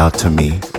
Out to me